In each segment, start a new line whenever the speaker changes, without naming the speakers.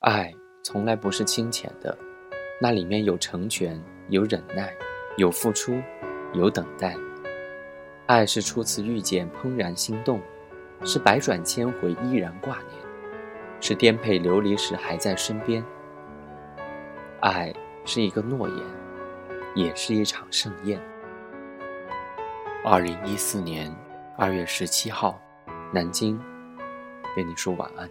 爱从来不是清浅的，那里面有成全，有忍耐，有付出，有等待。爱是初次遇见怦然心动，是百转千回依然挂念，是颠沛流离时还在身边。爱是一个诺言，也是一场盛宴。二零一四年二月十七号，南京，跟你说晚安，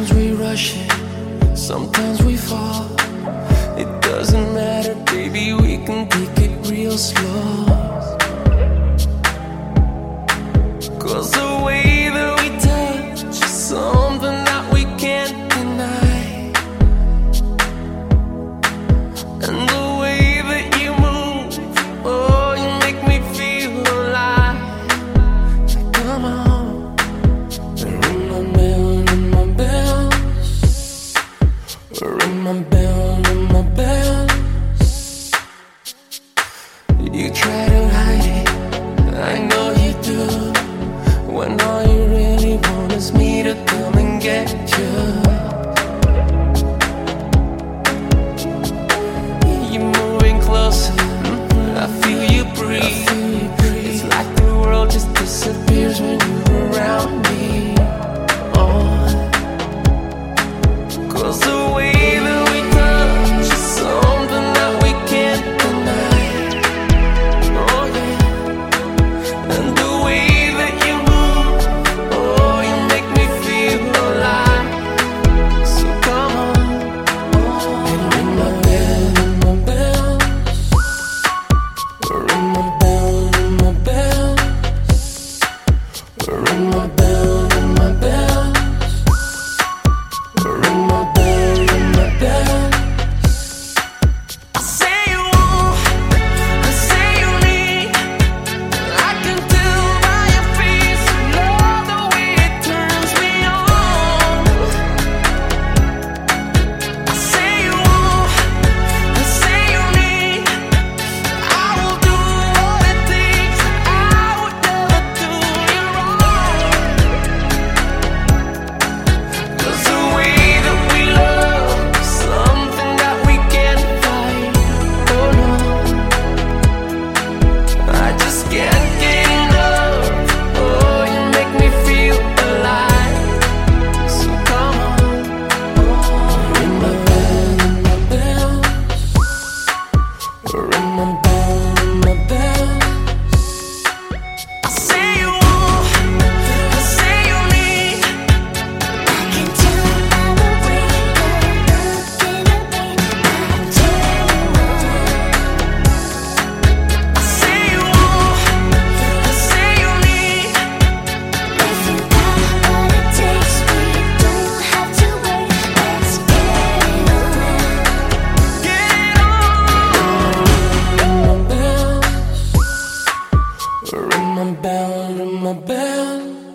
Sometimes we rush it, sometimes we fall. It doesn't matter, baby, we can take it real slow. You try to hide it, I know you do. When all you really want is me to come and get you. Ring my bell, ring my bell.